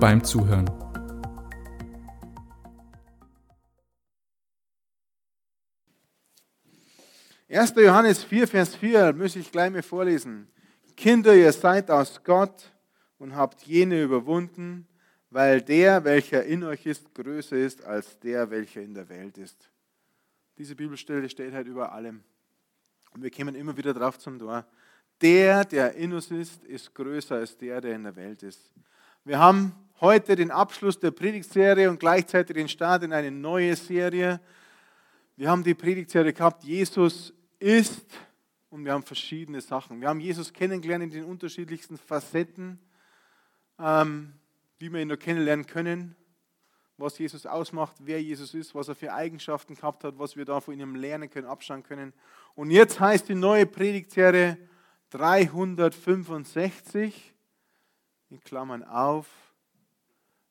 beim Zuhören. Erster Johannes 4, Vers 4, muss ich gleich mal vorlesen. Kinder, ihr seid aus Gott und habt jene überwunden, weil der, welcher in euch ist, größer ist als der, welcher in der Welt ist. Diese Bibelstelle steht halt über allem. Und wir kommen immer wieder drauf zum Tor. Der, der in uns ist, ist größer als der, der in der Welt ist. Wir haben heute den Abschluss der Predigtserie und gleichzeitig den Start in eine neue Serie. Wir haben die Predigtserie gehabt, Jesus ist und wir haben verschiedene Sachen. Wir haben Jesus kennengelernt in den unterschiedlichsten Facetten, ähm, wie wir ihn nur kennenlernen können, was Jesus ausmacht, wer Jesus ist, was er für Eigenschaften gehabt hat, was wir da von ihm lernen können, abschauen können. Und jetzt heißt die neue Predigtserie 365, in Klammern auf,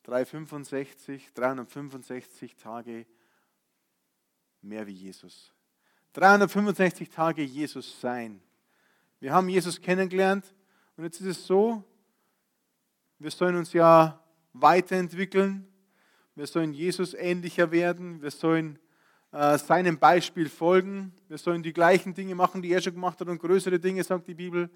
365, 365 Tage mehr wie Jesus. 365 Tage Jesus sein. Wir haben Jesus kennengelernt und jetzt ist es so, wir sollen uns ja weiterentwickeln, wir sollen Jesus ähnlicher werden, wir sollen äh, seinem Beispiel folgen. Wir sollen die gleichen Dinge machen, die er schon gemacht hat und größere Dinge, sagt die Bibel.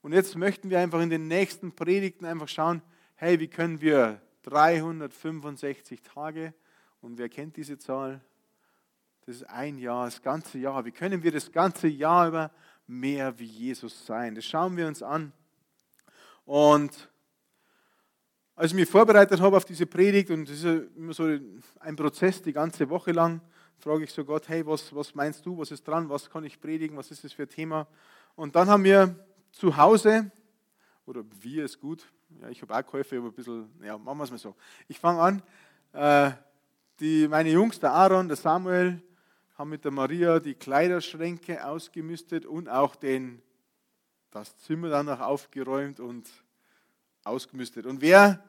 Und jetzt möchten wir einfach in den nächsten Predigten einfach schauen, hey, wie können wir 365 Tage, und wer kennt diese Zahl? Das ist ein Jahr, das ganze Jahr. Wie können wir das ganze Jahr über mehr wie Jesus sein? Das schauen wir uns an. Und als ich mich vorbereitet habe auf diese Predigt, und das ist immer so ein Prozess die ganze Woche lang, frage ich so Gott, hey, was, was meinst du, was ist dran, was kann ich predigen, was ist das für ein Thema? Und dann haben wir zu Hause, oder wir ist gut, ja, ich habe auch Käufe, aber ein bisschen, ja, machen wir es mal so. Ich fange an, äh, die, meine Jungs, der Aaron, der Samuel, haben mit der Maria die Kleiderschränke ausgemistet und auch den, das Zimmer dann noch aufgeräumt und ausgemistet. Und wer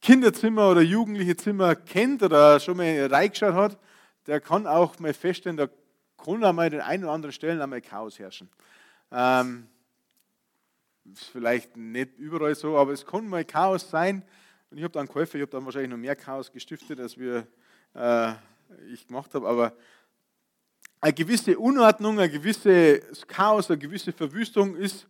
Kinderzimmer oder jugendliche Zimmer kennt oder schon mal reingeschaut hat, der kann auch mal feststellen, da kann auch mal den einen oder anderen Stellen einmal Chaos herrschen. Ähm, ist vielleicht nicht überall so, aber es kann mal Chaos sein. Und ich habe dann Käufer, ich habe dann wahrscheinlich noch mehr Chaos gestiftet, als wir, äh, ich gemacht habe. Aber eine gewisse Unordnung, ein gewisses Chaos, eine gewisse Verwüstung ist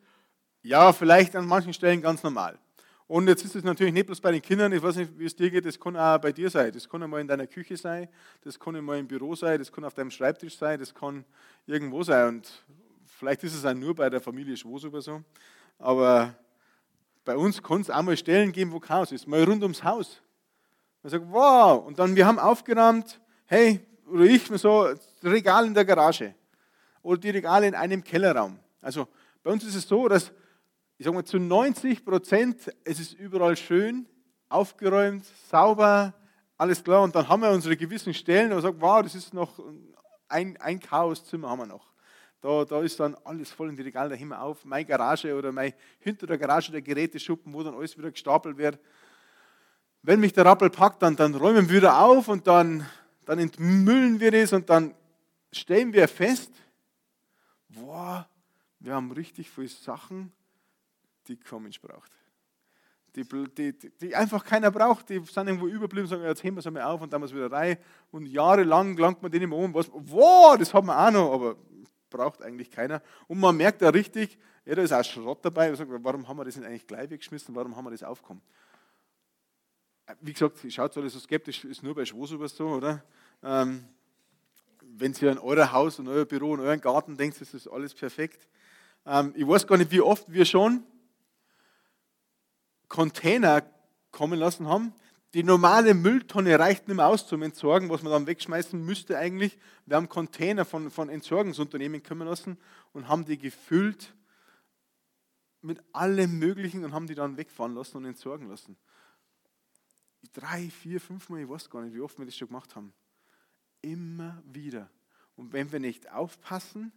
ja vielleicht an manchen Stellen ganz normal. Und jetzt ist es natürlich nicht bloß bei den Kindern, ich weiß nicht, wie es dir geht, das kann auch bei dir sein. Das kann einmal in deiner Küche sein, das kann einmal im Büro sein, das kann auf deinem Schreibtisch sein, das kann irgendwo sein. Und vielleicht ist es auch nur bei der Familie Schwoß oder so. Aber bei uns kann es auch mal Stellen geben, wo Chaos ist, mal rund ums Haus. Man sagt, wow, und dann wir haben aufgeräumt, hey, oder ich, so, das Regal in der Garage oder die Regale in einem Kellerraum. Also bei uns ist es so, dass ich sage mal, zu 90 Prozent, es ist überall schön, aufgeräumt, sauber, alles klar. Und dann haben wir unsere gewissen Stellen, wo wir sagen, wow, das ist noch ein, ein Chaoszimmer haben wir noch. Da, da ist dann alles voll in die Regale, da wir auf. Meine Garage oder mein, hinter der Garage der Geräteschuppen, wo dann alles wieder gestapelt wird. Wenn mich der Rappel packt, dann, dann räumen wir wieder auf und dann, dann entmüllen wir das und dann stellen wir fest, boah, wir haben richtig viele Sachen die Mensch braucht. Die, die, die, einfach keiner braucht, die sind irgendwo überblieben, sagen, jetzt heben wir es einmal auf und dann wir es wieder rein. Und jahrelang langt man denen immer um, was, wow, das haben wir auch noch, aber braucht eigentlich keiner. Und man merkt da richtig, ja, da ist auch Schrott dabei. Man sagt, warum haben wir das nicht eigentlich gleich weggeschmissen, warum haben wir das aufgekommen? Wie gesagt, schaut alles so skeptisch, ist nur bei Schwoßubers so, oder? Ähm, wenn ihr an euer Haus und euer Büro und euren Garten denkt, ist das alles perfekt. Ähm, ich weiß gar nicht, wie oft wir schon Container kommen lassen haben. Die normale Mülltonne reicht nicht mehr aus zum Entsorgen, was man dann wegschmeißen müsste eigentlich. Wir haben Container von, von Entsorgungsunternehmen kommen lassen und haben die gefüllt mit allem Möglichen und haben die dann wegfahren lassen und entsorgen lassen. drei, vier, fünf Mal, ich weiß gar nicht, wie oft wir das schon gemacht haben. Immer wieder. Und wenn wir nicht aufpassen,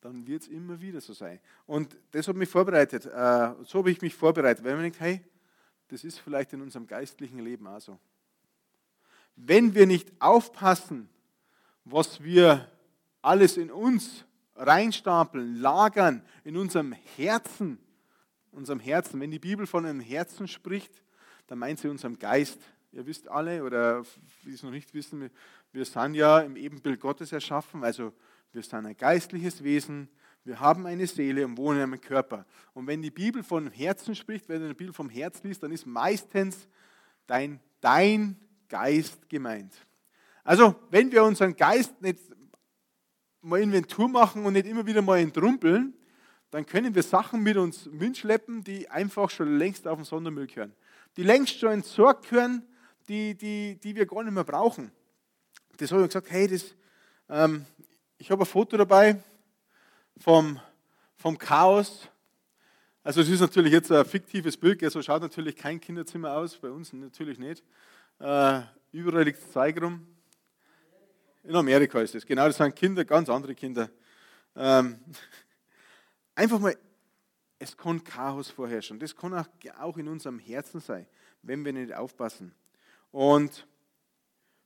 dann wird es immer wieder so sein. Und das hat mich vorbereitet. Äh, so habe ich mich vorbereitet, weil man denkt, hey, das ist vielleicht in unserem geistlichen Leben auch so. Wenn wir nicht aufpassen, was wir alles in uns reinstapeln, lagern, in unserem Herzen, unserem Herzen. Wenn die Bibel von einem Herzen spricht, dann meint sie unserem Geist. Ihr wisst alle, oder die es noch nicht wissen, wir sind ja im Ebenbild Gottes erschaffen, also wir sind ein geistliches Wesen, wir haben eine Seele und wohnen in einem Körper. Und wenn die Bibel von Herzen spricht, wenn du die Bibel vom Herz liest, dann ist meistens dein, dein Geist gemeint. Also, wenn wir unseren Geist nicht mal Inventur machen und nicht immer wieder mal entrumpeln, dann können wir Sachen mit uns mitschleppen, die einfach schon längst auf den Sondermüll gehören. Die längst schon entsorgt gehören, die, die, die wir gar nicht mehr brauchen. Das habe ich gesagt, hey, das, ähm, ich habe ein Foto dabei vom, vom Chaos. Also es ist natürlich jetzt ein fiktives Bild, so schaut natürlich kein Kinderzimmer aus, bei uns natürlich nicht. Äh, überall liegt Zeug rum. In Amerika ist es, genau, das sind Kinder, ganz andere Kinder. Ähm, einfach mal, es kann Chaos vorherrschen. Das kann auch, auch in unserem Herzen sein, wenn wir nicht aufpassen. Und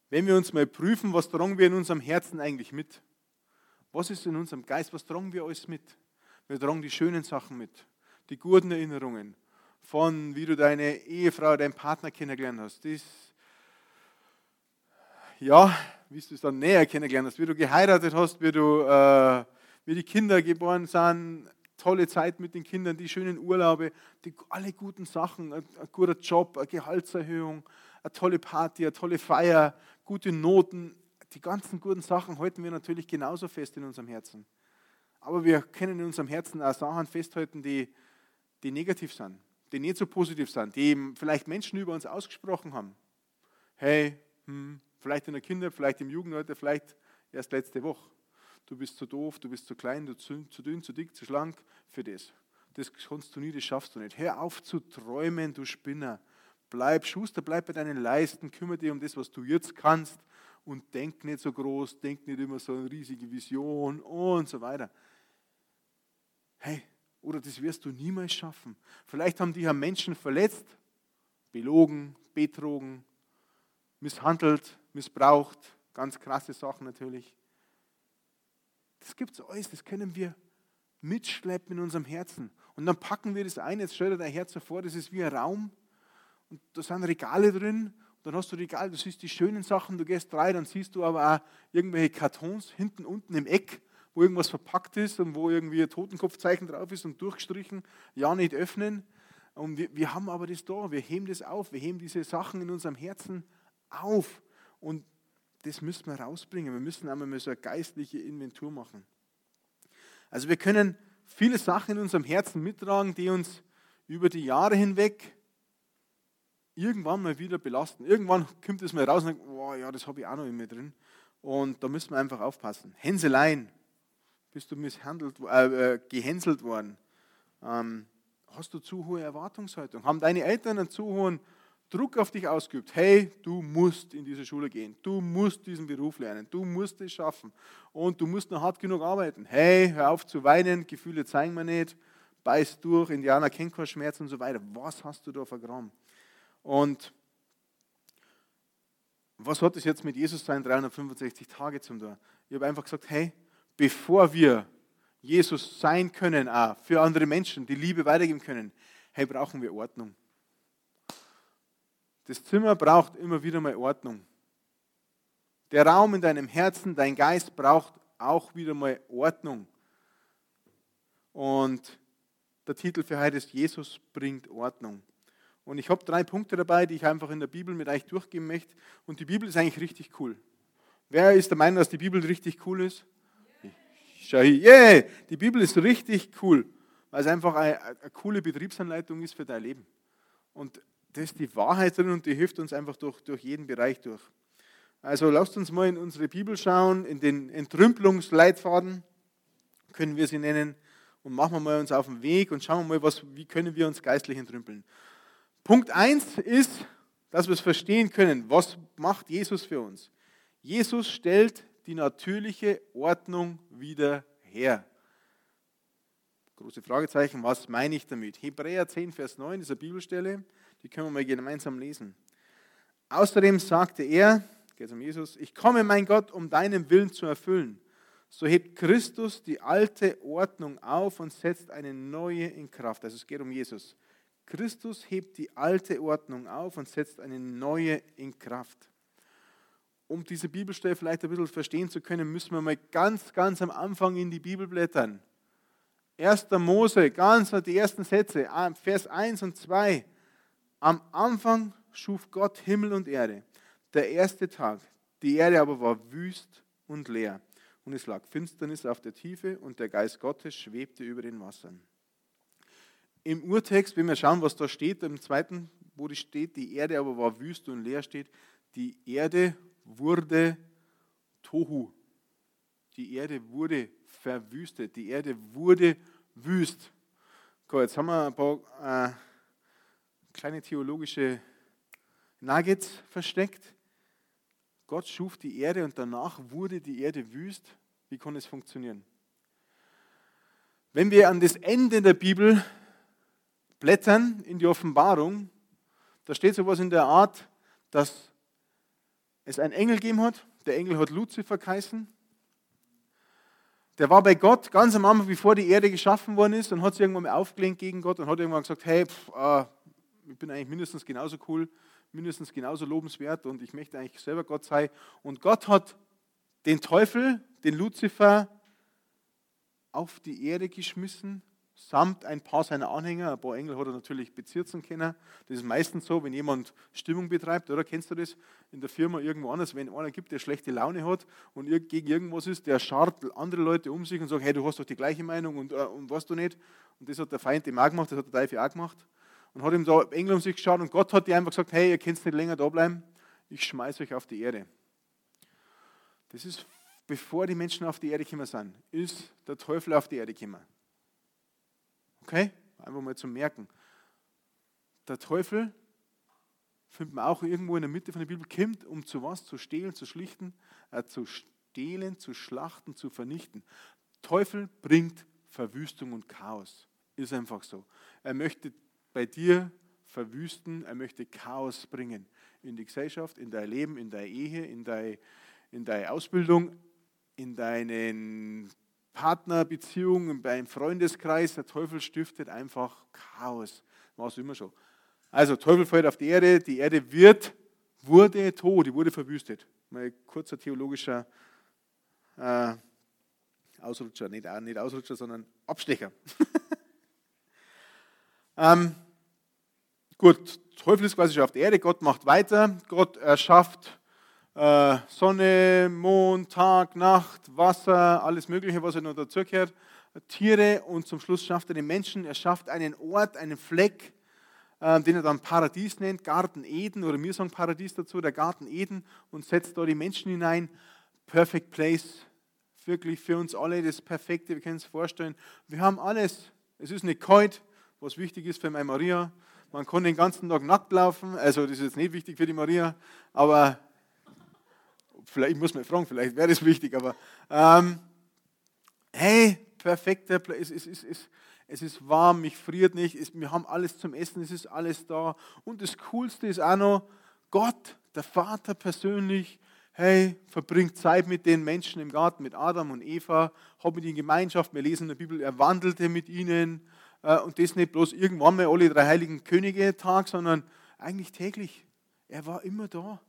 wenn wir uns mal prüfen, was tragen wir in unserem Herzen eigentlich mit? Was ist in unserem Geist? Was tragen wir alles mit? Wir tragen die schönen Sachen mit, die guten Erinnerungen von, wie du deine Ehefrau, deinen Partner kennengelernt hast. Das, ja, wie du es dann näher kennengelernt hast, wie du geheiratet hast, wie, du, äh, wie die Kinder geboren sind, tolle Zeit mit den Kindern, die schönen Urlaube, die, alle guten Sachen, ein, ein guter Job, eine Gehaltserhöhung, eine tolle Party, eine tolle Feier, gute Noten, die ganzen guten Sachen halten wir natürlich genauso fest in unserem Herzen. Aber wir können in unserem Herzen auch Sachen festhalten, die, die negativ sind, die nicht so positiv sind, die vielleicht Menschen über uns ausgesprochen haben. Hey, hm, vielleicht in der Kinder, vielleicht im Jugendalter, vielleicht erst letzte Woche. Du bist zu doof, du bist zu klein, du zu, zu dünn, zu dick, zu schlank für das. Das kannst du nie, das schaffst du nicht. Hör auf zu träumen, du Spinner. Bleib Schuster, bleib bei deinen Leisten, kümmere dich um das, was du jetzt kannst und denk nicht so groß, denk nicht immer so eine riesige Vision und so weiter. Hey, oder das wirst du niemals schaffen. Vielleicht haben die ja Menschen verletzt, belogen, betrogen, misshandelt, missbraucht, ganz krasse Sachen natürlich. Das gibt es alles, das können wir mitschleppen in unserem Herzen. Und dann packen wir das ein, jetzt stell dir dein Herz vor, das ist wie ein Raum und da sind Regale drin. Dann hast du Regale, du siehst die schönen Sachen, du gehst rein, dann siehst du aber auch irgendwelche Kartons hinten unten im Eck, wo irgendwas verpackt ist und wo irgendwie ein Totenkopfzeichen drauf ist und durchgestrichen, ja nicht öffnen. Und wir, wir haben aber das da, wir heben das auf, wir heben diese Sachen in unserem Herzen auf. Und das müssen wir rausbringen. Wir müssen einmal so eine geistliche Inventur machen. Also wir können viele Sachen in unserem Herzen mittragen, die uns über die Jahre hinweg irgendwann mal wieder belasten. Irgendwann kommt es mal raus und denkt, oh, ja, das habe ich auch noch in mir drin. Und da müssen wir einfach aufpassen. Hänseleien, bist du misshandelt, äh, äh, gehänselt worden? Ähm, hast du zu hohe Erwartungshaltung? Haben deine Eltern einen zu hohen Druck auf dich ausgeübt? Hey, du musst in diese Schule gehen, du musst diesen Beruf lernen, du musst es schaffen und du musst noch hart genug arbeiten. Hey, hör auf zu weinen, Gefühle zeigen wir nicht, beiß durch, Indianer kennt keinen Schmerz und so weiter. Was hast du da vergraben? Und was hat das jetzt mit Jesus sein 365 Tage zum tun? Ich habe einfach gesagt, hey, bevor wir Jesus sein können, auch für andere Menschen, die Liebe weitergeben können, hey, brauchen wir Ordnung. Das Zimmer braucht immer wieder mal Ordnung. Der Raum in deinem Herzen, dein Geist braucht auch wieder mal Ordnung. Und der Titel für heute ist Jesus bringt Ordnung. Und ich habe drei Punkte dabei, die ich einfach in der Bibel mit euch durchgehen möchte. Und die Bibel ist eigentlich richtig cool. Wer ist der Meinung, dass die Bibel richtig cool ist? Yeah, die Bibel ist richtig cool, weil es einfach eine, eine coole Betriebsanleitung ist für dein Leben. Und das ist die Wahrheit drin und die hilft uns einfach durch, durch jeden Bereich durch. Also lasst uns mal in unsere Bibel schauen, in den Entrümpelungsleitfaden, können wir sie nennen, und machen wir mal uns auf den Weg und schauen wir mal, was, wie können wir uns geistlich entrümpeln. Punkt 1 ist dass wir es verstehen können, was macht Jesus für uns. Jesus stellt die natürliche Ordnung wieder her. Große Fragezeichen, was meine ich damit? Hebräer 10, Vers 9 ist eine Bibelstelle, die können wir mal gemeinsam lesen. Außerdem sagte er, geht um Jesus, ich komme, mein Gott, um deinen Willen zu erfüllen. So hebt Christus die alte Ordnung auf und setzt eine neue in Kraft. Also es geht um Jesus. Christus hebt die alte Ordnung auf und setzt eine neue in Kraft. Um diese Bibelstelle vielleicht ein bisschen verstehen zu können, müssen wir mal ganz, ganz am Anfang in die Bibel blättern. 1. Mose, ganz die ersten Sätze, Vers 1 und 2. Am Anfang schuf Gott Himmel und Erde. Der erste Tag. Die Erde aber war wüst und leer. Und es lag Finsternis auf der Tiefe und der Geist Gottes schwebte über den Wassern. Im Urtext, wenn wir schauen, was da steht, im zweiten, wo die steht, die Erde aber war wüst und leer steht, die Erde wurde Tohu. Die Erde wurde verwüstet. Die Erde wurde wüst. Gut, jetzt haben wir ein paar äh, kleine theologische Nuggets versteckt. Gott schuf die Erde und danach wurde die Erde wüst. Wie kann es funktionieren? Wenn wir an das Ende der Bibel blättern in die Offenbarung, da steht sowas in der Art, dass es einen Engel gegeben hat. Der Engel hat Luzifer geheißen. Der war bei Gott ganz am Anfang, bevor die Erde geschaffen worden ist, und hat sich irgendwann mal aufgelehnt gegen Gott und hat irgendwann gesagt: Hey, pff, äh, ich bin eigentlich mindestens genauso cool, mindestens genauso lobenswert und ich möchte eigentlich selber Gott sein. Und Gott hat den Teufel, den Luzifer, auf die Erde geschmissen samt ein paar seiner Anhänger. Ein paar Engel hat er natürlich bezirzen können. Das ist meistens so, wenn jemand Stimmung betreibt, oder kennst du das in der Firma irgendwo anders, wenn einer gibt, der schlechte Laune hat und gegen irgendwas ist, der scharrt andere Leute um sich und sagt, hey, du hast doch die gleiche Meinung und, äh, und weißt du nicht. Und das hat der Feind ihm auch gemacht, das hat der Teufel auch gemacht. Und hat ihm da Engel um sich geschaut und Gott hat dir einfach gesagt, hey, ihr könnt nicht länger da bleiben, ich schmeiße euch auf die Erde. Das ist, bevor die Menschen auf die Erde gekommen sind, ist der Teufel auf die Erde gekommen. Okay? Einfach mal zum Merken. Der Teufel, findet man auch irgendwo in der Mitte von der Bibel, kommt, um zu was? Zu stehlen, zu schlichten, äh, zu stehlen, zu schlachten, zu vernichten. Teufel bringt Verwüstung und Chaos. Ist einfach so. Er möchte bei dir verwüsten, er möchte Chaos bringen in die Gesellschaft, in dein Leben, in deine Ehe, in deine, in deine Ausbildung, in deinen Partnerbeziehungen, beim Freundeskreis, der Teufel stiftet einfach Chaos. War es immer schon. Also, Teufel fällt auf die Erde, die Erde wird, wurde tot, die wurde verwüstet. Mal kurzer theologischer äh, Ausrutscher, nicht, nicht Ausrutscher, sondern Abstecher. ähm, gut, Teufel ist quasi schon auf der Erde, Gott macht weiter, Gott erschafft äh, Sonne, Mond, Tag, Nacht, Wasser, alles Mögliche, was er noch dazugehört, Tiere und zum Schluss schafft er den Menschen. Er schafft einen Ort, einen Fleck, äh, den er dann Paradies nennt, Garten Eden oder wir sagen Paradies dazu, der Garten Eden und setzt da die Menschen hinein. Perfect Place, wirklich für uns alle das Perfekte, wir können es vorstellen. Wir haben alles. Es ist nicht kalt, was wichtig ist für meine Maria. Man kann den ganzen Tag nackt laufen, also das ist jetzt nicht wichtig für die Maria, aber vielleicht, ich muss mal fragen, vielleicht wäre das wichtig, aber ähm, hey, perfekter es, es, es, es, es ist warm, mich friert nicht, es, wir haben alles zum Essen, es ist alles da. Und das Coolste ist auch noch, Gott, der Vater persönlich, hey, verbringt Zeit mit den Menschen im Garten, mit Adam und Eva, hat mit ihnen Gemeinschaft, wir lesen in der Bibel, er wandelte mit ihnen äh, und das nicht bloß irgendwann mal alle drei heiligen Könige Tag, sondern eigentlich täglich. Er war immer da.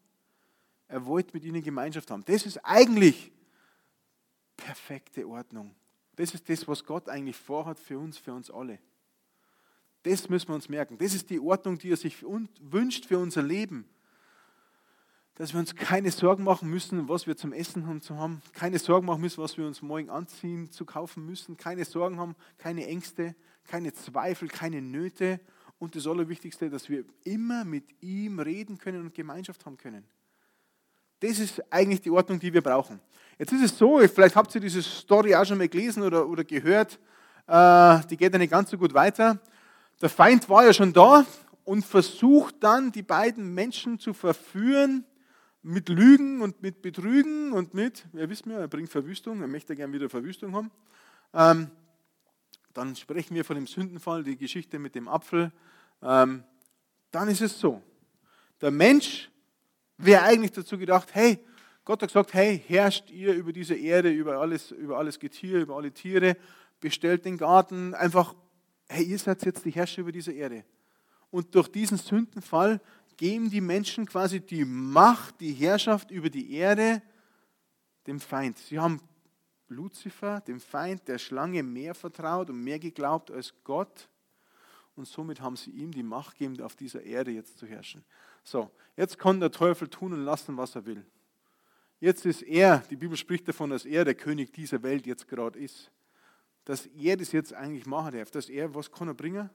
Er wollte mit ihnen Gemeinschaft haben. Das ist eigentlich perfekte Ordnung. Das ist das, was Gott eigentlich vorhat für uns, für uns alle. Das müssen wir uns merken. Das ist die Ordnung, die er sich wünscht für unser Leben. Dass wir uns keine Sorgen machen müssen, was wir zum Essen haben, zu haben. Keine Sorgen machen müssen, was wir uns morgen anziehen, zu kaufen müssen. Keine Sorgen haben, keine Ängste, keine Zweifel, keine Nöte. Und das Allerwichtigste, dass wir immer mit ihm reden können und Gemeinschaft haben können. Das ist eigentlich die Ordnung, die wir brauchen. Jetzt ist es so, vielleicht habt ihr diese Story auch schon mal gelesen oder, oder gehört, äh, die geht ja nicht ganz so gut weiter. Der Feind war ja schon da und versucht dann, die beiden Menschen zu verführen mit Lügen und mit Betrügen und mit, ja wisst mir, er bringt Verwüstung, er möchte gerne wieder Verwüstung haben. Ähm, dann sprechen wir von dem Sündenfall, die Geschichte mit dem Apfel. Ähm, dann ist es so. Der Mensch wäre eigentlich dazu gedacht, hey, Gott hat gesagt, hey, herrscht ihr über diese Erde, über alles, über alles Getier, über alle Tiere, bestellt den Garten, einfach, hey, ihr seid jetzt die Herrscher über diese Erde. Und durch diesen Sündenfall geben die Menschen quasi die Macht, die Herrschaft über die Erde dem Feind. Sie haben Luzifer, dem Feind der Schlange, mehr vertraut und mehr geglaubt als Gott. Und somit haben sie ihm die Macht gegeben, auf dieser Erde jetzt zu herrschen. So, jetzt kann der Teufel tun und lassen, was er will. Jetzt ist er, die Bibel spricht davon, dass er der König dieser Welt jetzt gerade ist. Dass er das jetzt eigentlich machen darf. Dass er, was kann er bringen?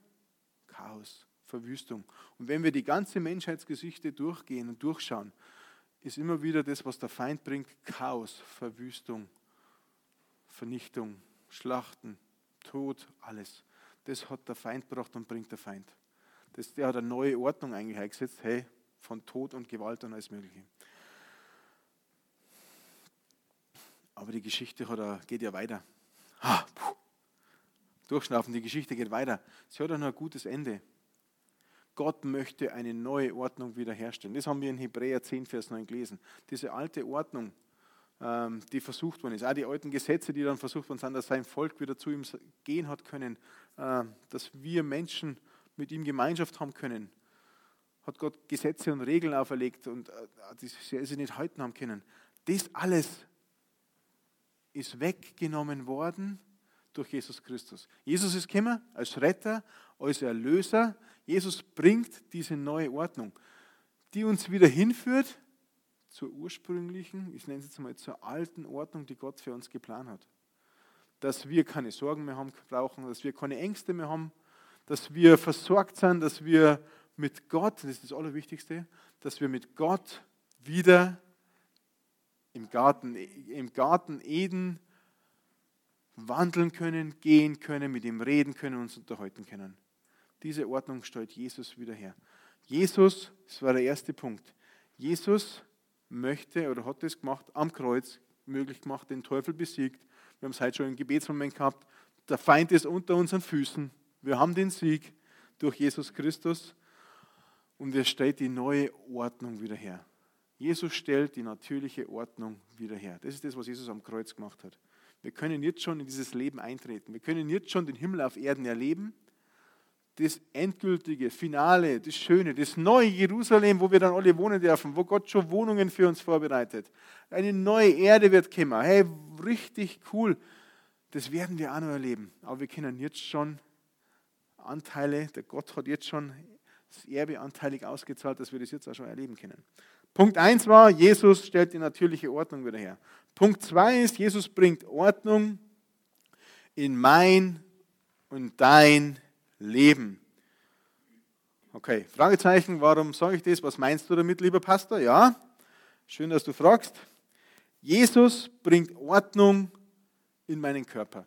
Chaos, Verwüstung. Und wenn wir die ganze Menschheitsgeschichte durchgehen und durchschauen, ist immer wieder das, was der Feind bringt, Chaos, Verwüstung, Vernichtung, Schlachten, Tod, alles. Das hat der Feind gebracht und bringt der Feind. Das, der hat eine neue Ordnung eingesetzt, hey, von Tod und Gewalt und alles Mögliche. Aber die Geschichte hat, geht ja weiter. Ha, Durchschnaufen, die Geschichte geht weiter. Sie hat auch noch ein gutes Ende. Gott möchte eine neue Ordnung wiederherstellen. Das haben wir in Hebräer 10, Vers 9 gelesen. Diese alte Ordnung, die versucht worden ist. Auch die alten Gesetze, die dann versucht worden sind, dass sein Volk wieder zu ihm gehen hat können, äh, dass wir Menschen mit ihm Gemeinschaft haben können, hat Gott Gesetze und Regeln auferlegt und äh, die sie nicht halten haben können. Das alles ist weggenommen worden durch Jesus Christus. Jesus ist gekommen als Retter, als Erlöser. Jesus bringt diese neue Ordnung, die uns wieder hinführt zur ursprünglichen, ich nenne es jetzt mal zur alten Ordnung, die Gott für uns geplant hat. Dass wir keine Sorgen mehr haben brauchen, dass wir keine Ängste mehr haben, dass wir versorgt sind, dass wir mit Gott, das ist das Allerwichtigste, dass wir mit Gott wieder im Garten, im Garten Eden wandeln können, gehen können, mit ihm reden können, uns unterhalten können. Diese Ordnung stellt Jesus wieder her. Jesus, das war der erste Punkt. Jesus möchte oder hat es gemacht, am Kreuz möglich gemacht, den Teufel besiegt. Wir haben es heute schon im Gebetsmoment gehabt. Der Feind ist unter unseren Füßen. Wir haben den Sieg durch Jesus Christus und er stellt die neue Ordnung wieder her. Jesus stellt die natürliche Ordnung wieder her. Das ist das, was Jesus am Kreuz gemacht hat. Wir können jetzt schon in dieses Leben eintreten. Wir können jetzt schon den Himmel auf Erden erleben das endgültige, finale, das Schöne, das neue Jerusalem, wo wir dann alle wohnen dürfen, wo Gott schon Wohnungen für uns vorbereitet. Eine neue Erde wird kommen. Hey, richtig cool. Das werden wir auch noch erleben. Aber wir können jetzt schon Anteile, der Gott hat jetzt schon das Erbe anteilig ausgezahlt, dass wir das jetzt auch schon erleben können. Punkt 1 war, Jesus stellt die natürliche Ordnung wieder her. Punkt 2 ist, Jesus bringt Ordnung in mein und dein Leben. Okay, Fragezeichen, warum sage ich das? Was meinst du damit, lieber Pastor? Ja, schön, dass du fragst. Jesus bringt Ordnung in meinen Körper.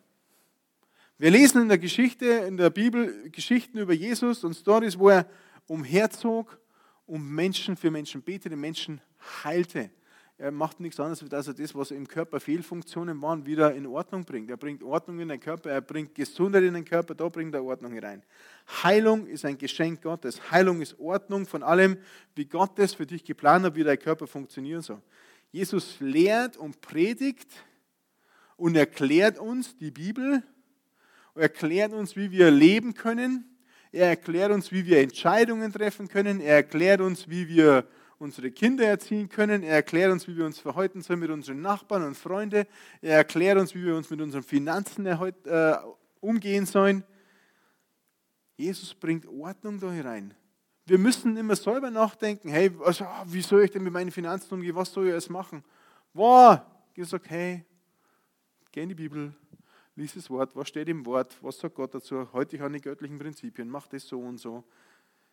Wir lesen in der Geschichte, in der Bibel Geschichten über Jesus und Stories, wo er umherzog, um Menschen für Menschen betete, Menschen heilte. Er macht nichts anderes, als dass er das, was im Körper Fehlfunktionen waren, wieder in Ordnung bringt. Er bringt Ordnung in den Körper, er bringt Gesundheit in den Körper, da bringt er Ordnung hinein. Heilung ist ein Geschenk Gottes. Heilung ist Ordnung von allem, wie Gott es für dich geplant hat, wie dein Körper funktionieren soll. Jesus lehrt und predigt und erklärt uns die Bibel, er erklärt uns, wie wir leben können, er erklärt uns, wie wir Entscheidungen treffen können, er erklärt uns, wie wir unsere Kinder erziehen können. Er erklärt uns, wie wir uns verhalten sollen mit unseren Nachbarn und Freunden. Er erklärt uns, wie wir uns mit unseren Finanzen äh, umgehen sollen. Jesus bringt Ordnung da hinein. Wir müssen immer selber nachdenken, hey, also, wie soll ich denn mit meinen Finanzen umgehen? Was soll ich alles machen? Wow, gesagt, hey, geh in die Bibel, lies das Wort, was steht im Wort, was sagt Gott dazu? Heute ich an die göttlichen Prinzipien, mach das so und so.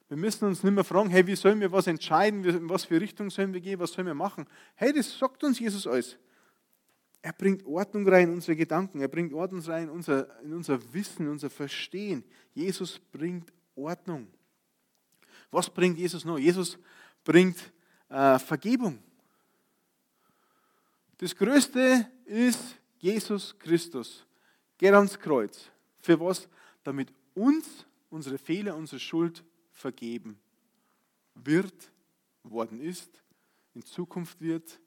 Wir müssen uns nicht mehr fragen, hey, wie sollen wir was entscheiden, in was für Richtung sollen wir gehen, was sollen wir machen. Hey, das sagt uns Jesus alles. Er bringt Ordnung rein in unsere Gedanken, er bringt Ordnung rein in unser, in unser Wissen, in unser Verstehen. Jesus bringt Ordnung. Was bringt Jesus noch? Jesus bringt äh, Vergebung. Das Größte ist Jesus Christus. Geht ans Kreuz. Für was? Damit uns unsere Fehler, unsere Schuld vergeben wird, worden ist, in Zukunft wird,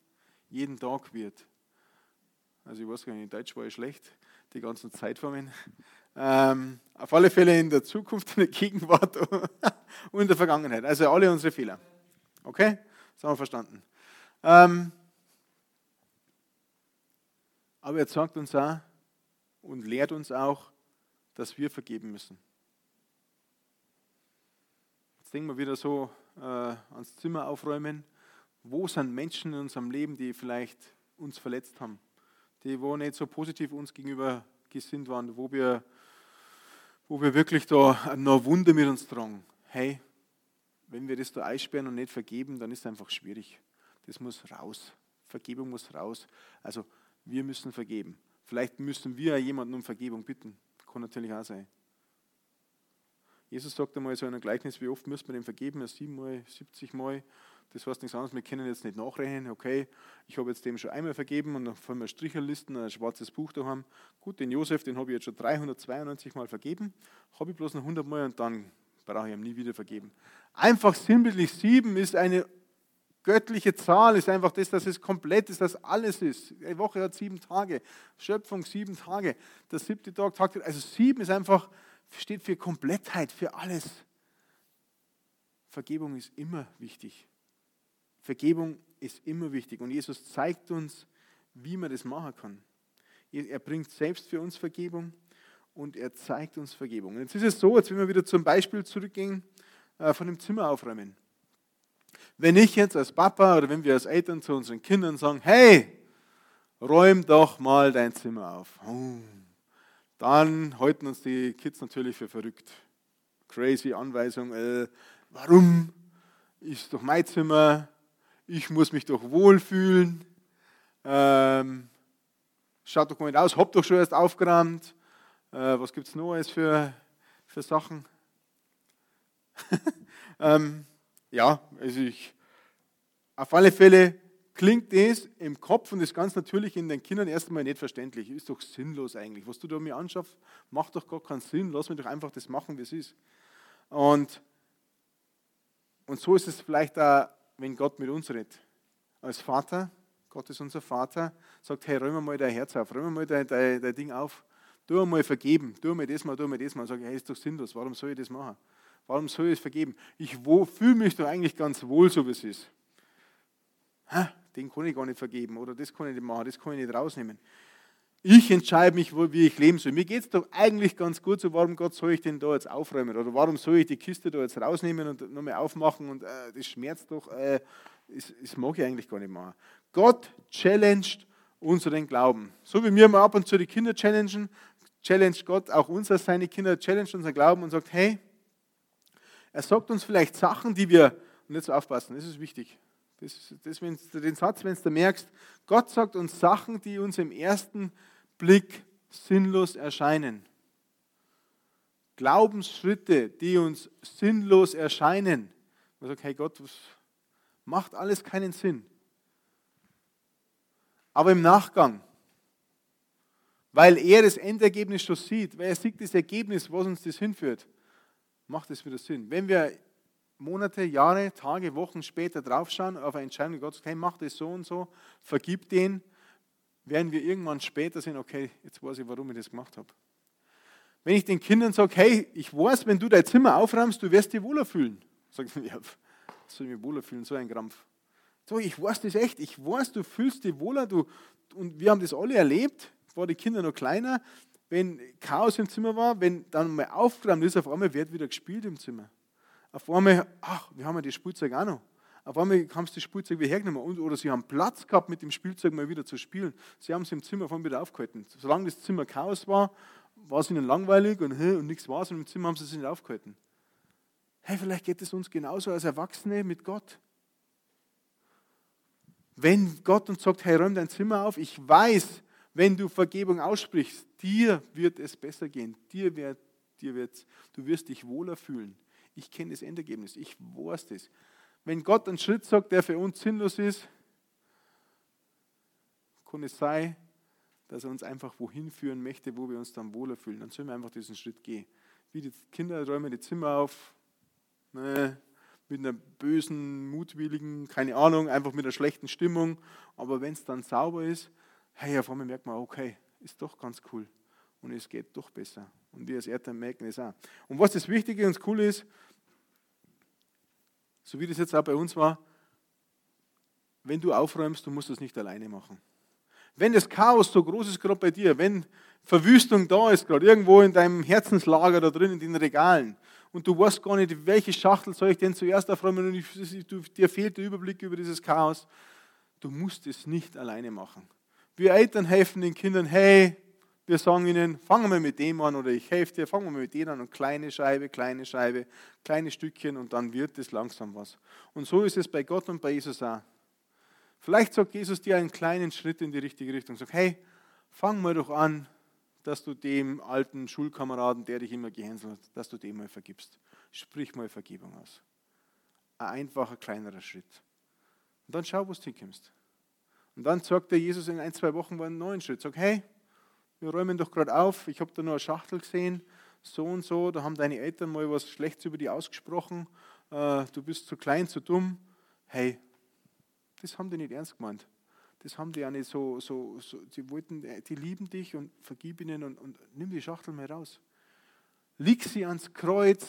jeden Tag wird. Also ich weiß gar nicht, in Deutsch war ich schlecht, die ganzen Zeitformen. Ähm, auf alle Fälle in der Zukunft, in der Gegenwart und in der Vergangenheit. Also alle unsere Fehler. Okay? Das haben wir verstanden. Ähm, aber er sagt uns auch und lehrt uns auch, dass wir vergeben müssen. Jetzt denken wir wieder so äh, ans Zimmer aufräumen. Wo sind Menschen in unserem Leben, die vielleicht uns verletzt haben? Die, wo nicht so positiv uns gegenüber gesinnt waren, wo wir, wo wir wirklich da noch Wunder mit uns tragen. Hey, wenn wir das da einsperren und nicht vergeben, dann ist es einfach schwierig. Das muss raus. Vergebung muss raus. Also wir müssen vergeben. Vielleicht müssen wir jemanden um Vergebung bitten. Kann natürlich auch sein. Jesus sagt einmal so in einem Gleichnis, wie oft müssen wir dem vergeben? Siebenmal, siebzigmal. Das heißt nichts anderes, wir können jetzt nicht nachrechnen, okay, ich habe jetzt dem schon einmal vergeben und dann fallen wir Stricherlisten, ein schwarzes Buch da haben. Gut, den Josef, den habe ich jetzt schon 392 Mal vergeben, habe ich bloß noch 100 Mal und dann brauche ich ihm nie wieder vergeben. Einfach sinnbildlich, sieben ist eine göttliche Zahl, ist einfach das, dass es komplett ist, dass alles ist. Die Woche hat sieben Tage, Schöpfung sieben Tage, der siebte Tag, Tag, also sieben ist einfach, steht für Komplettheit, für alles. Vergebung ist immer wichtig. Vergebung ist immer wichtig und Jesus zeigt uns, wie man das machen kann. Er bringt selbst für uns Vergebung und er zeigt uns Vergebung. Jetzt ist es so, jetzt wenn wir wieder zum Beispiel zurückgehen äh, von dem Zimmer aufräumen. Wenn ich jetzt als Papa oder wenn wir als Eltern zu unseren Kindern sagen, hey, räum doch mal dein Zimmer auf, oh, dann halten uns die Kids natürlich für verrückt. Crazy Anweisung, äh, warum? Ist doch mein Zimmer, ich muss mich doch wohlfühlen. Ähm, schaut doch mal aus, hab doch schon erst aufgeräumt. Äh, was gibt es noch alles für, für Sachen? ähm, ja, also ich, auf alle Fälle klingt das im Kopf und das ganz natürlich in den Kindern erst einmal nicht verständlich. Ist doch sinnlos eigentlich. Was du da mir anschaffst, macht doch gar keinen Sinn. Lass mich doch einfach das machen, wie es ist. Und, und so ist es vielleicht auch wenn Gott mit uns redet. Als Vater, Gott ist unser Vater, sagt, hey, räum mal dein Herz auf, räum mal dein, dein, dein Ding auf, tu mal vergeben, tu mir das mal, tu mir das mal. Sag, hey, ist doch sinnlos, warum soll ich das machen? Warum soll ich es vergeben? Ich fühle mich doch eigentlich ganz wohl, so wie es ist. Ha, den kann ich gar nicht vergeben oder das kann ich nicht machen, das kann ich nicht rausnehmen. Ich entscheide mich, wie ich leben soll. Mir geht es doch eigentlich ganz gut so, warum Gott soll ich denn da jetzt aufräumen? Oder warum soll ich die Kiste da jetzt rausnehmen und nochmal aufmachen und äh, das schmerzt doch, äh, das, das mag ich eigentlich gar nicht machen. Gott challenged unseren Glauben. So wie wir mal ab und zu die Kinder challengen, challenged Gott auch uns als seine Kinder, challenged unseren Glauben und sagt, hey, er sagt uns vielleicht Sachen, die wir, und jetzt aufpassen, das ist wichtig, das, das, wenn den Satz, wenn du merkst, Gott sagt uns Sachen, die uns im ersten Blick sinnlos erscheinen. Glaubensschritte, die uns sinnlos erscheinen. Man sagt, hey Gott, das macht alles keinen Sinn. Aber im Nachgang, weil er das Endergebnis schon sieht, weil er sieht das Ergebnis, was uns das hinführt, macht es wieder Sinn. Wenn wir Monate, Jahre, Tage, Wochen später draufschauen auf eine Entscheidung, Gott sagt, hey, mach das so und so, vergib den, werden wir irgendwann später sehen, okay, jetzt weiß ich, warum ich das gemacht habe. Wenn ich den Kindern sage, hey, ich weiß, wenn du dein Zimmer aufräumst, du wirst dich wohler fühlen. Sagt man, ja, soll ich mich wohler fühlen, so ein Krampf. So, ich weiß das echt, ich weiß, du fühlst dich wohler, du, und wir haben das alle erlebt, war die Kinder noch kleiner, wenn Chaos im Zimmer war, wenn dann mal aufgeräumt ist, auf einmal wird wieder gespielt im Zimmer. Auf einmal, ach, wir haben ja das Spielzeug auch noch. Auf einmal haben sie das Spielzeug wieder hergenommen und, oder sie haben Platz gehabt, mit dem Spielzeug mal wieder zu spielen. Sie haben es im Zimmer von wieder aufgehalten. Solange das Zimmer Chaos war, war es ihnen langweilig und, und nichts war es und im Zimmer haben sie es nicht aufgehalten. Hey, vielleicht geht es uns genauso als Erwachsene mit Gott. Wenn Gott uns sagt, hey, räum dein Zimmer auf, ich weiß, wenn du Vergebung aussprichst, dir wird es besser gehen, dir wird, dir wird, du wirst dich wohler fühlen. Ich kenne das Endergebnis. Ich weiß das. Wenn Gott einen Schritt sagt, der für uns sinnlos ist, kann es sein, dass er uns einfach wohin führen möchte, wo wir uns dann wohler fühlen. Dann sollen wir einfach diesen Schritt gehen. Wie die Kinder räumen die Zimmer auf, ne, mit einer bösen, mutwilligen, keine Ahnung, einfach mit einer schlechten Stimmung. Aber wenn es dann sauber ist, hey, auf einmal merkt man, okay, ist doch ganz cool. Und es geht doch besser. Und wir als Eltern merken es auch. Und was das Wichtige und Coole ist, so wie das jetzt auch bei uns war, wenn du aufräumst, du musst das nicht alleine machen. Wenn das Chaos so groß ist, gerade bei dir, wenn Verwüstung da ist, gerade irgendwo in deinem Herzenslager da drin, in den Regalen, und du weißt gar nicht, welche Schachtel soll ich denn zuerst aufräumen und ich, du, dir fehlt der Überblick über dieses Chaos, du musst es nicht alleine machen. Wir Eltern helfen den Kindern, hey, wir sagen ihnen, fangen wir mit dem an oder ich helfe dir, fangen wir mit denen an und kleine Scheibe, kleine Scheibe, kleine Stückchen und dann wird es langsam was. Und so ist es bei Gott und bei Jesus auch. Vielleicht sagt Jesus dir einen kleinen Schritt in die richtige Richtung. Sag, hey, fang mal doch an, dass du dem alten Schulkameraden, der dich immer gehänselt hat, dass du dem mal vergibst. Sprich mal Vergebung aus. Ein einfacher, kleinerer Schritt. Und dann schau, wo du hinkommst. Und dann sagt der Jesus in ein, zwei Wochen einen neuen Schritt. Sag, hey, wir räumen doch gerade auf, ich habe da nur eine Schachtel gesehen, so und so, da haben deine Eltern mal was Schlechtes über dich ausgesprochen, äh, du bist zu klein, zu dumm. Hey, das haben die nicht ernst gemeint. Das haben die ja nicht so, so, so die wollten, äh, die lieben dich und vergib ihnen und, und nimm die Schachtel mal raus. Leg sie ans Kreuz,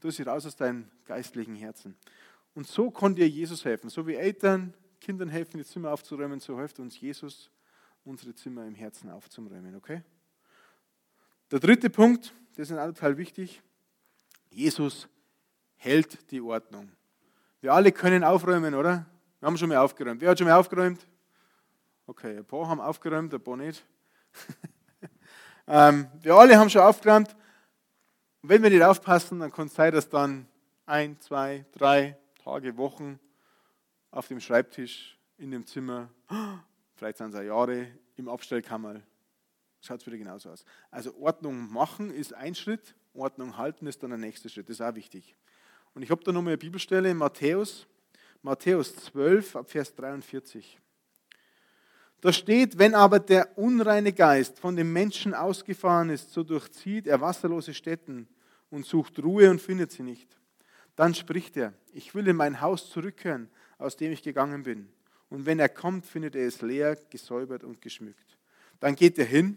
tu sie raus aus deinem geistlichen Herzen. Und so kann dir Jesus helfen. So wie Eltern Kindern helfen, die Zimmer aufzuräumen, so hilft uns Jesus unsere Zimmer im Herzen aufzuräumen, okay? Der dritte Punkt, das ist auch total wichtig. Jesus hält die Ordnung. Wir alle können aufräumen, oder? Wir haben schon mal aufgeräumt. Wer hat schon mal aufgeräumt? Okay, ein paar haben aufgeräumt, ein paar nicht. ähm, wir alle haben schon aufgeräumt. Und wenn wir nicht aufpassen, dann kann es sein, dass dann ein, zwei, drei Tage, Wochen auf dem Schreibtisch in dem Zimmer vielleicht sind es auch Jahre im Abstellkammer. Schaut es wieder genauso aus. Also Ordnung machen ist ein Schritt, Ordnung halten ist dann der nächste Schritt. Das ist auch wichtig. Und ich habe da nochmal eine Bibelstelle in Matthäus, Matthäus 12, ab Vers 43. Da steht, wenn aber der unreine Geist von dem Menschen ausgefahren ist, so durchzieht er wasserlose Städten und sucht Ruhe und findet sie nicht. Dann spricht er, ich will in mein Haus zurückkehren, aus dem ich gegangen bin. Und wenn er kommt, findet er es leer, gesäubert und geschmückt. Dann geht er hin,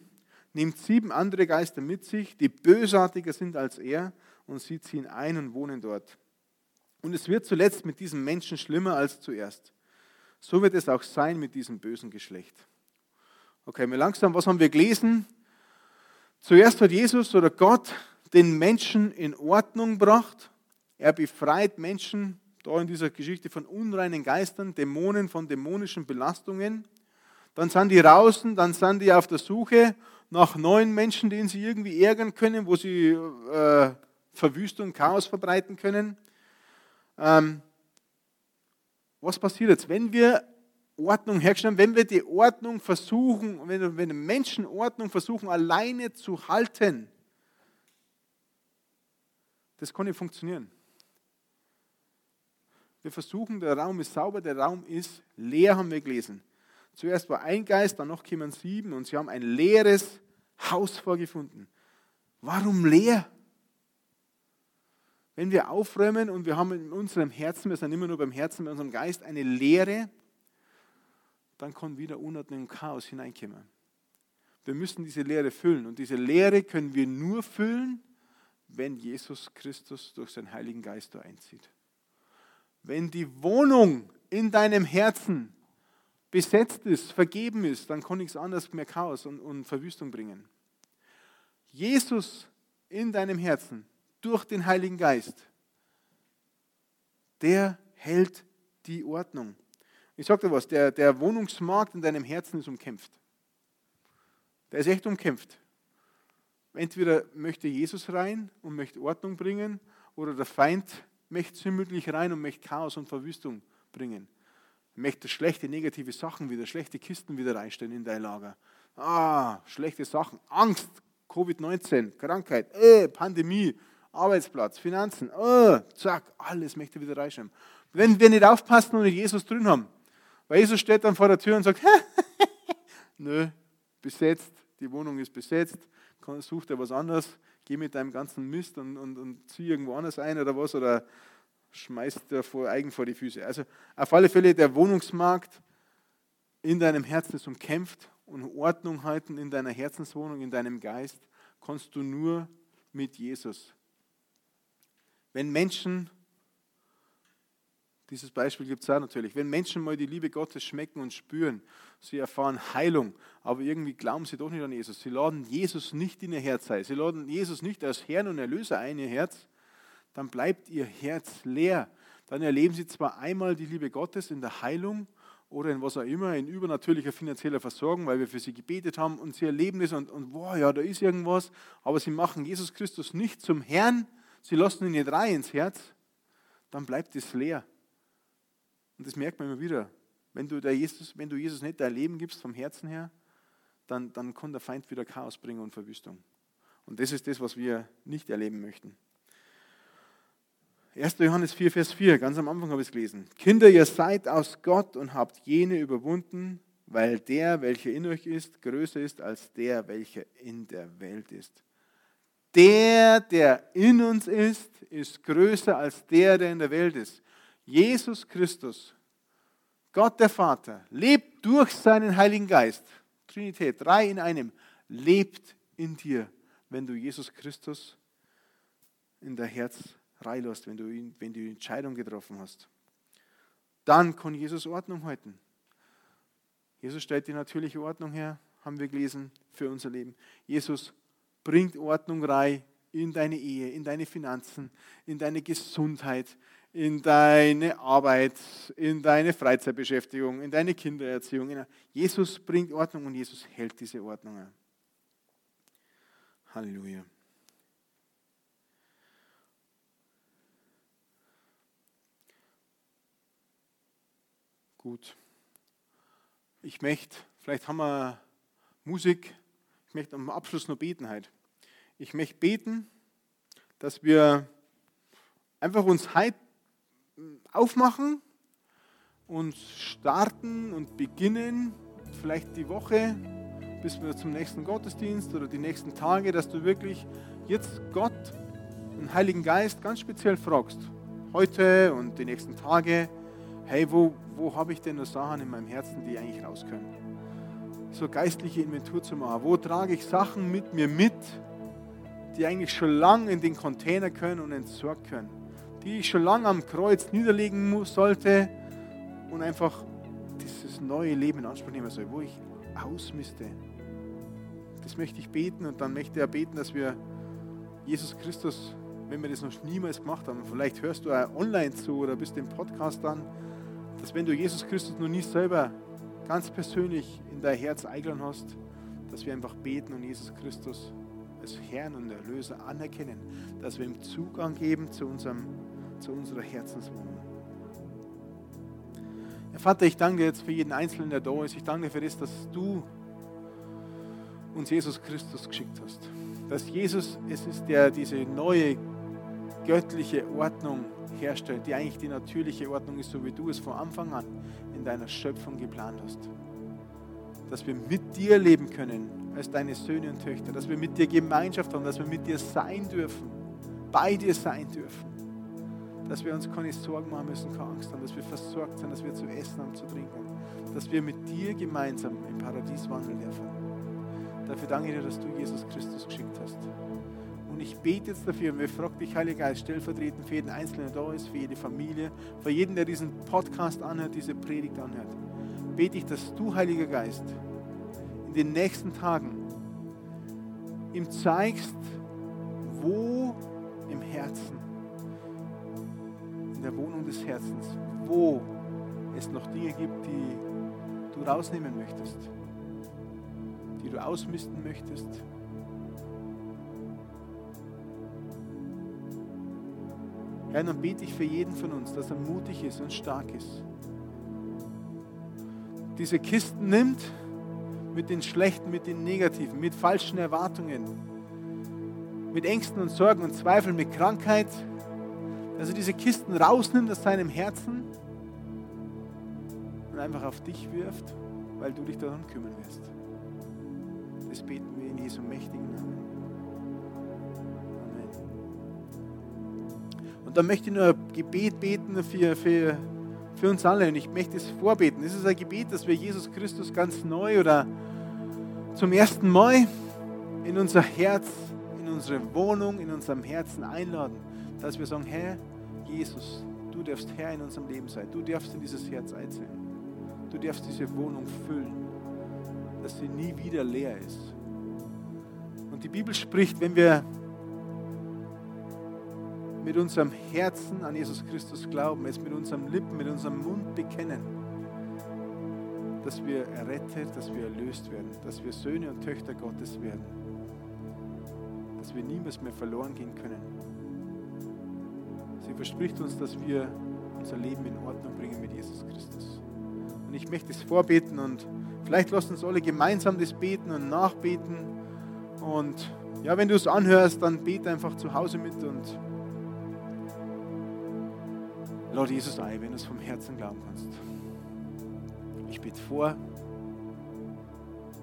nimmt sieben andere Geister mit sich, die bösartiger sind als er, und sie ziehen ein und wohnen dort. Und es wird zuletzt mit diesem Menschen schlimmer als zuerst. So wird es auch sein mit diesem bösen Geschlecht. Okay, mal langsam, was haben wir gelesen? Zuerst hat Jesus oder Gott den Menschen in Ordnung gebracht. Er befreit Menschen da in dieser Geschichte von unreinen Geistern, Dämonen, von dämonischen Belastungen. Dann sind die draußen, dann sind die auf der Suche nach neuen Menschen, denen sie irgendwie ärgern können, wo sie äh, Verwüstung, Chaos verbreiten können. Ähm, was passiert jetzt, wenn wir Ordnung herstellen, wenn wir die Ordnung versuchen, wenn, wenn Menschen Ordnung versuchen alleine zu halten? Das kann nicht funktionieren. Wir versuchen, der Raum ist sauber, der Raum ist leer, haben wir gelesen. Zuerst war ein Geist, dann noch kamen sieben und sie haben ein leeres Haus vorgefunden. Warum leer? Wenn wir aufräumen und wir haben in unserem Herzen, wir sind immer nur beim Herzen, bei unserem Geist eine Leere, dann kann wieder Unordnung und Chaos hineinkommen. Wir müssen diese Leere füllen und diese Leere können wir nur füllen, wenn Jesus Christus durch seinen Heiligen Geist da einzieht. Wenn die Wohnung in deinem Herzen besetzt ist, vergeben ist, dann kann nichts anderes mehr Chaos und, und Verwüstung bringen. Jesus in deinem Herzen durch den Heiligen Geist, der hält die Ordnung. Ich sage dir was, der, der Wohnungsmarkt in deinem Herzen ist umkämpft. Der ist echt umkämpft. Entweder möchte Jesus rein und möchte Ordnung bringen oder der Feind möchte zümmelig rein und möchte Chaos und Verwüstung bringen. Möchte schlechte, negative Sachen wieder, schlechte Kisten wieder reinstellen in dein Lager. Ah, schlechte Sachen, Angst, Covid-19, Krankheit, äh, Pandemie, Arbeitsplatz, Finanzen, oh, zack, alles möchte wieder reinschreiben. Wenn wir nicht aufpassen und nicht Jesus drin haben, weil Jesus steht dann vor der Tür und sagt, nö, besetzt, die Wohnung ist besetzt, such dir was anderes, geh mit deinem ganzen Mist und, und, und zieh irgendwo anders ein oder was oder schmeißt dir vor, eigen vor die Füße. Also auf alle Fälle der Wohnungsmarkt in deinem Herzen ist umkämpft und Ordnung halten in deiner Herzenswohnung, in deinem Geist, kannst du nur mit Jesus. Wenn Menschen, dieses Beispiel gibt es auch natürlich, wenn Menschen mal die Liebe Gottes schmecken und spüren, sie erfahren Heilung, aber irgendwie glauben sie doch nicht an Jesus. Sie laden Jesus nicht in ihr Herz ein. Sie laden Jesus nicht als Herrn und Erlöser ein, ihr Herz. Dann bleibt ihr Herz leer. Dann erleben sie zwar einmal die Liebe Gottes in der Heilung, oder in was auch immer, in übernatürlicher finanzieller Versorgung, weil wir für sie gebetet haben und sie erleben das und, und wow, ja, da ist irgendwas, aber sie machen Jesus Christus nicht zum Herrn, sie lassen ihn nicht rein ins Herz, dann bleibt es leer. Und das merkt man immer wieder. Wenn du, der Jesus, wenn du Jesus nicht dein Leben gibst vom Herzen her, dann, dann kann der Feind wieder Chaos bringen und Verwüstung. Und das ist das, was wir nicht erleben möchten. 1. Johannes 4, Vers 4, ganz am Anfang habe ich es gelesen. Kinder, ihr seid aus Gott und habt jene überwunden, weil der, welcher in euch ist, größer ist als der, welcher in der Welt ist. Der, der in uns ist, ist größer als der, der in der Welt ist. Jesus Christus, Gott der Vater, lebt durch seinen Heiligen Geist, Trinität, drei in einem, lebt in dir, wenn du Jesus Christus in dein Herz reinlässt, wenn du, ihn, wenn du die Entscheidung getroffen hast. Dann kann Jesus Ordnung halten. Jesus stellt die natürliche Ordnung her, haben wir gelesen, für unser Leben. Jesus bringt Ordnung rein in deine Ehe, in deine Finanzen, in deine Gesundheit, in deine Arbeit, in deine Freizeitbeschäftigung, in deine Kindererziehung. Jesus bringt Ordnung und Jesus hält diese Ordnung. Halleluja. Gut. Ich möchte, vielleicht haben wir Musik, ich möchte am Abschluss noch beten heute. Ich möchte beten, dass wir einfach uns heute aufmachen und starten und beginnen, vielleicht die Woche bis wir zum nächsten Gottesdienst oder die nächsten Tage, dass du wirklich jetzt Gott, den Heiligen Geist ganz speziell fragst. Heute und die nächsten Tage, hey, wo, wo habe ich denn noch Sachen in meinem Herzen, die eigentlich raus können? So geistliche Inventur zu machen. Wo trage ich Sachen mit mir mit, die eigentlich schon lange in den Container können und entsorgt können? Die ich schon lange am Kreuz niederlegen muss, sollte und einfach dieses neue Leben in Anspruch nehmen soll, wo ich ausmiste. Das möchte ich beten und dann möchte er beten, dass wir Jesus Christus, wenn wir das noch niemals gemacht haben, vielleicht hörst du auch online zu oder bist im Podcast dann, dass wenn du Jesus Christus noch nie selber ganz persönlich in dein Herz eingeladen hast, dass wir einfach beten und Jesus Christus als Herrn und Erlöser anerkennen, dass wir ihm Zugang geben zu, unserem, zu unserer Herzenswohnung. Herr Vater, ich danke dir jetzt für jeden Einzelnen, der da ist. Ich danke dir für das, dass du uns Jesus Christus geschickt hast. Dass Jesus es ist, der diese neue göttliche Ordnung herstellt, die eigentlich die natürliche Ordnung ist, so wie du es von Anfang an in deiner Schöpfung geplant hast. Dass wir mit dir leben können als deine Söhne und Töchter, dass wir mit dir Gemeinschaft haben, dass wir mit dir sein dürfen, bei dir sein dürfen. Dass wir uns keine Sorgen machen müssen, keine Angst haben, dass wir versorgt sind, dass wir zu essen haben, zu trinken, dass wir mit dir gemeinsam im Paradies wandeln dürfen. Dafür danke ich dir, dass du Jesus Christus geschickt hast. Und ich bete jetzt dafür und wir fragen dich, Heiliger Geist, stellvertretend für jeden Einzelnen, der da ist, für jede Familie, für jeden, der diesen Podcast anhört, diese Predigt anhört. Bete ich, dass du, Heiliger Geist, in den nächsten Tagen ihm zeigst, wo im Herzen, der Wohnung des Herzens, wo es noch Dinge gibt, die du rausnehmen möchtest, die du ausmisten möchtest, Herr, dann bete ich für jeden von uns, dass er mutig ist und stark ist. Diese Kisten nimmt mit den schlechten, mit den negativen, mit falschen Erwartungen, mit Ängsten und Sorgen und Zweifeln, mit Krankheit, dass er diese Kisten rausnimmt aus seinem Herzen und einfach auf dich wirft, weil du dich darum kümmern wirst. Das beten wir in Jesu mächtigen Namen. Amen. Und dann möchte ich nur ein Gebet beten für, für, für uns alle und ich möchte es vorbeten. Es ist ein Gebet, dass wir Jesus Christus ganz neu oder zum ersten Mal in unser Herz, in unsere Wohnung, in unserem Herzen einladen, dass wir sagen, Herr Jesus, du darfst Herr in unserem Leben sein, du darfst in dieses Herz einziehen, du darfst diese Wohnung füllen, dass sie nie wieder leer ist. Und die Bibel spricht, wenn wir mit unserem Herzen an Jesus Christus glauben, es mit unserem Lippen, mit unserem Mund bekennen, dass wir errettet, dass wir erlöst werden, dass wir Söhne und Töchter Gottes werden, dass wir niemals mehr verloren gehen können. Sie verspricht uns, dass wir unser Leben in Ordnung bringen mit Jesus Christus. Und ich möchte es vorbeten und vielleicht lasst uns alle gemeinsam das beten und nachbeten. Und ja, wenn du es anhörst, dann bete einfach zu Hause mit und Lord Jesus ein, wenn du es vom Herzen glauben kannst. Ich bete vor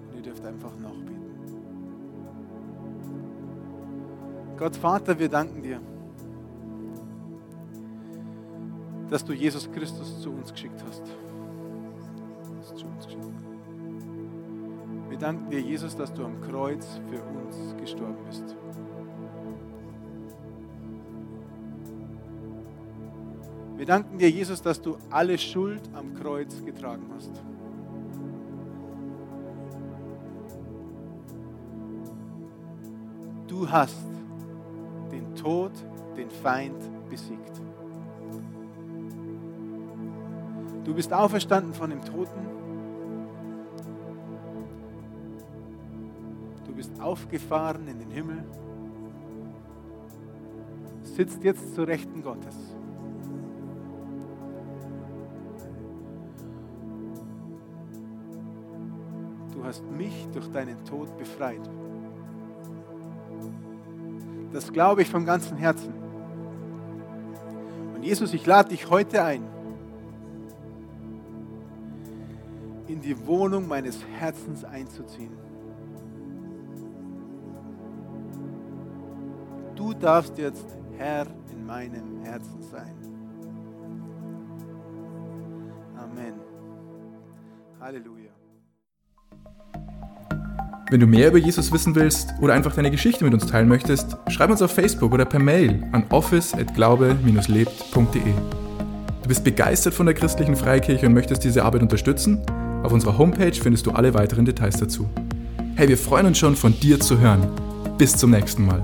und ihr dürft einfach nachbeten. Gott Vater, wir danken dir, dass du Jesus Christus zu uns geschickt hast. Wir danken dir, Jesus, dass du am Kreuz für uns gestorben bist. Wir danken dir, Jesus, dass du alle Schuld am Kreuz getragen hast. Du hast den Tod, den Feind besiegt. Du bist auferstanden von dem Toten. Du bist aufgefahren in den Himmel. Sitzt jetzt zur Rechten Gottes. Du hast mich durch deinen Tod befreit. Das glaube ich vom ganzen Herzen. Und Jesus, ich lade dich heute ein, in die Wohnung meines Herzens einzuziehen. Du darfst jetzt Herr in meinem Herzen sein. Amen. Halleluja. Wenn du mehr über Jesus wissen willst oder einfach deine Geschichte mit uns teilen möchtest, schreib uns auf Facebook oder per Mail an office@glaube-lebt.de. Du bist begeistert von der christlichen Freikirche und möchtest diese Arbeit unterstützen? Auf unserer Homepage findest du alle weiteren Details dazu. Hey, wir freuen uns schon von dir zu hören. Bis zum nächsten Mal.